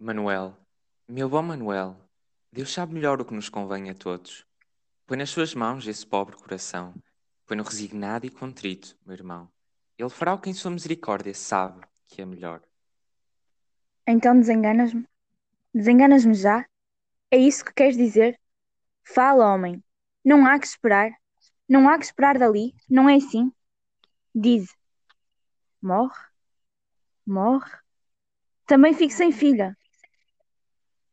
Manuel, meu bom Manuel, Deus sabe melhor o que nos convém a todos. Põe nas suas mãos esse pobre coração. Põe-no resignado e contrito, meu irmão. Ele fará o que em sua misericórdia sabe que é melhor. Então desenganas-me? Desenganas-me já? É isso que queres dizer? Fala, homem. Não há que esperar. Não há que esperar dali. Não é assim? Diz. Morre? Morre? Também fico sem filha.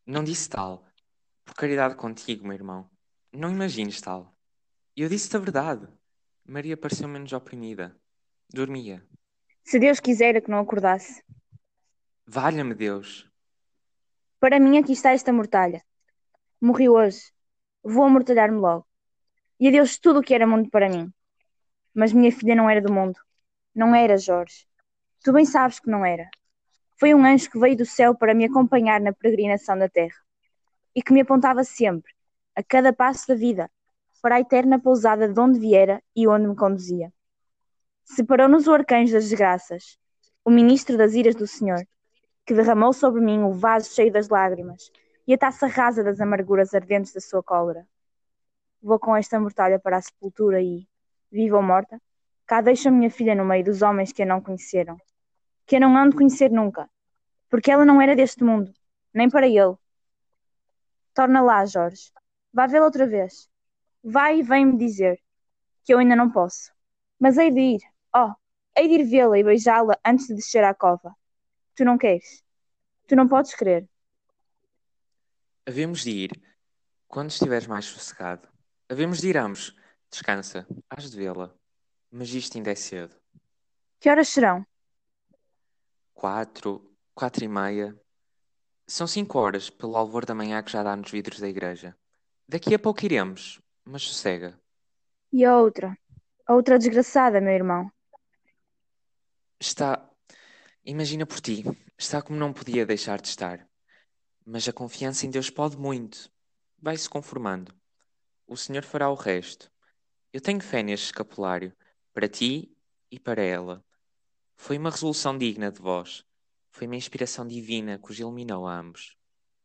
Não disse tal. Por caridade contigo, meu irmão. Não imagines tal. Eu disse-te a verdade. Maria pareceu menos oprimida. Dormia. Se Deus quisera que não acordasse. Valha-me Deus. Para mim aqui está esta mortalha. Morri hoje. Vou amortalhar-me logo. E adeus tudo o que era mundo para mim. Mas minha filha não era do mundo. Não era, Jorge. Tu bem sabes que não era. Foi um anjo que veio do céu para me acompanhar na peregrinação da terra. E que me apontava sempre, a cada passo da vida, para a eterna pousada de onde viera e onde me conduzia. Separou-nos o arcanjo das desgraças, o ministro das iras do Senhor, que derramou sobre mim o vaso cheio das lágrimas e a taça rasa das amarguras ardentes da sua cólera. Vou com esta mortalha para a sepultura e, viva ou morta, cá deixo a minha filha no meio dos homens que a não conheceram, que a não hão de conhecer nunca, porque ela não era deste mundo, nem para ele. Torna lá, Jorge. Vá vê-la outra vez. Vai e vem-me dizer que eu ainda não posso. Mas hei de ir, oh, hei de ir vê-la e beijá-la antes de descer à cova. Tu não queres. Tu não podes crer. Havemos de ir. Quando estiveres mais sossegado. Havemos de ir ambos. Descansa. Hás de vê-la. Mas isto ainda é cedo. Que horas serão? Quatro, quatro e meia. São cinco horas, pelo alvor da manhã que já dá nos vidros da igreja. Daqui a pouco iremos, mas sossega. E a outra? A outra desgraçada, meu irmão. Está. Imagina por ti. Está como não podia deixar de estar. Mas a confiança em Deus pode muito. Vai-se conformando. O Senhor fará o resto. Eu tenho fé neste escapulário, para ti e para ela. Foi uma resolução digna de vós. Foi uma inspiração divina que os iluminou a ambos.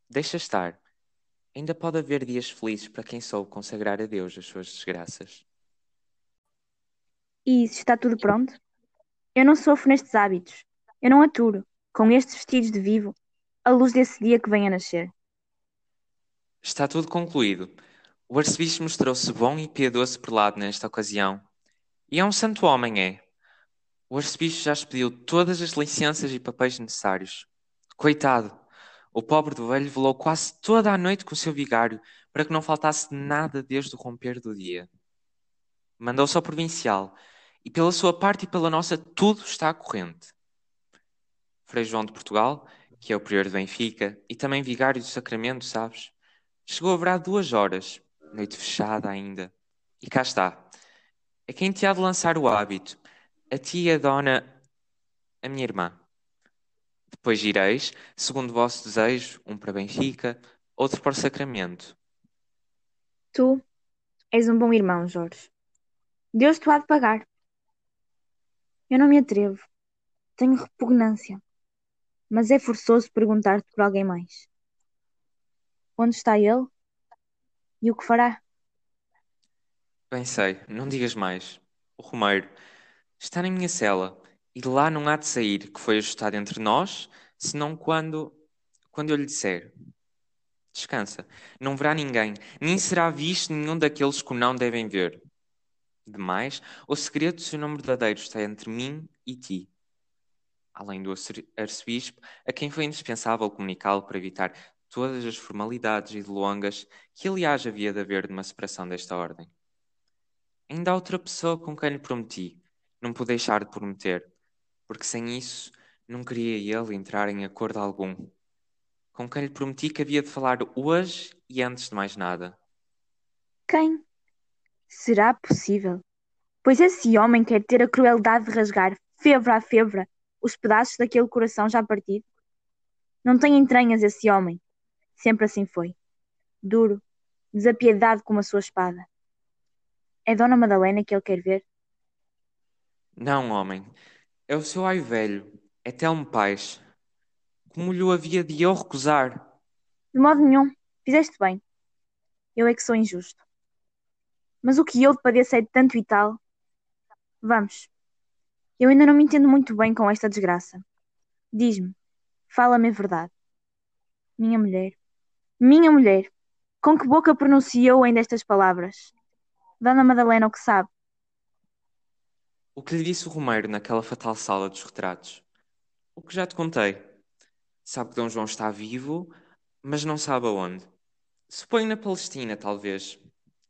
Deixa estar. Ainda pode haver dias felizes para quem soube consagrar a Deus as suas desgraças. E isso está tudo pronto? Eu não sofro nestes hábitos. Eu não aturo, com estes vestidos de vivo, a luz desse dia que vem a nascer. Está tudo concluído. O arcebispo mostrou-se bom e piedoso prelado nesta ocasião. E é um santo homem, é. O arcebispo já expediu todas as licenças e papéis necessários. Coitado! O pobre do velho velou quase toda a noite com o seu vigário para que não faltasse nada desde o romper do dia. Mandou-se ao provincial e pela sua parte e pela nossa tudo está corrente. Frei João de Portugal, que é o prior de Benfica e também vigário do sacramento, sabes? Chegou haverá duas horas, noite fechada ainda. E cá está. É quem te há de lançar o hábito. A ti e a dona, a minha irmã. Depois ireis, segundo o vosso desejo, um para Benfica, outro para o sacramento. Tu és um bom irmão, Jorge. Deus te há de pagar. Eu não me atrevo. Tenho repugnância. Mas é forçoso perguntar-te por alguém mais. Onde está ele? E o que fará? Bem sei, não digas mais. O Romeiro está na minha cela e lá não há de sair, que foi ajustado entre nós, senão quando, quando eu lhe disser. Descansa, não verá ninguém, nem será visto nenhum daqueles que o não devem ver. Demais, o segredo do seu nome verdadeiro está entre mim e ti. Além do arcebispo, a quem foi indispensável comunicá-lo para evitar todas as formalidades e delongas que, aliás, havia de haver numa separação desta ordem. Ainda há outra pessoa com quem lhe prometi, não pude deixar de prometer, porque sem isso não queria ele entrar em acordo algum. Com quem lhe prometi que havia de falar hoje e antes de mais nada. Quem? Será possível? Pois esse homem quer ter a crueldade de rasgar, febra a febra, os pedaços daquele coração já partido? Não tem entranhas esse homem. Sempre assim foi. Duro, desapiedado como a sua espada. É Dona Madalena que ele quer ver? Não, homem. É o seu ai velho. É Telmo Pais. Como lhe havia de eu recusar? De modo nenhum. Fizeste bem. Eu é que sou injusto. Mas o que eu te padeço é de tanto e tal. Vamos. Eu ainda não me entendo muito bem com esta desgraça. Diz-me, fala-me a verdade. Minha mulher, minha mulher, com que boca pronunciou ainda estas palavras? Dona Madalena o que sabe. O que lhe disse o Romeiro naquela fatal sala dos retratos? O que já te contei. Sabe que Dom João está vivo, mas não sabe aonde. Suponho na Palestina, talvez.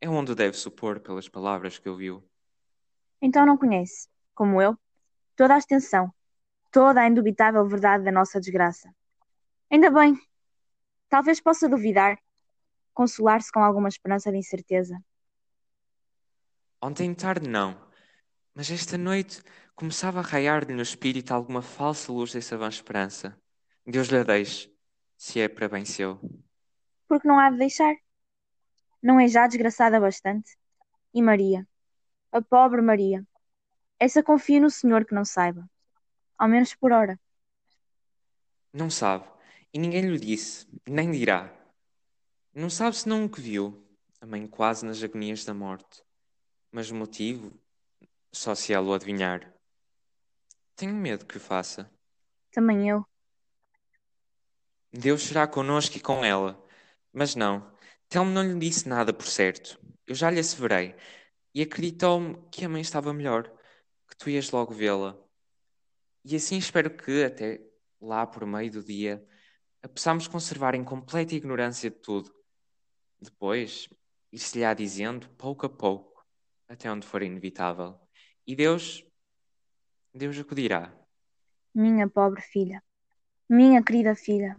É onde deve supor pelas palavras que ouviu. Então não conhece, como eu, toda a extensão, toda a indubitável verdade da nossa desgraça. Ainda bem. Talvez possa duvidar, consolar-se com alguma esperança de incerteza. Ontem tarde não, mas esta noite começava a raiar-lhe no espírito alguma falsa luz dessa vã esperança. Deus lhe a deixe, se é para bem seu. Porque não há de deixar. Não é já desgraçada bastante? E Maria, a pobre Maria, essa confia no Senhor que não saiba, ao menos por hora. Não sabe, e ninguém lhe disse, nem dirá. Não sabe senão o que viu, a mãe quase nas agonias da morte. Mas o motivo, só se ela o adivinhar. Tenho medo que o faça. Também eu. Deus será conosco e com ela. Mas não, Telmo não lhe disse nada por certo. Eu já lhe asseverei. E acreditou-me que a mãe estava melhor, que tu ias logo vê-la. E assim espero que, até lá por meio do dia, a possamos conservar em completa ignorância de tudo. Depois, ir-se-lhe-á dizendo, pouco a pouco, até onde for inevitável. E Deus, Deus acudirá. Minha pobre filha, minha querida filha,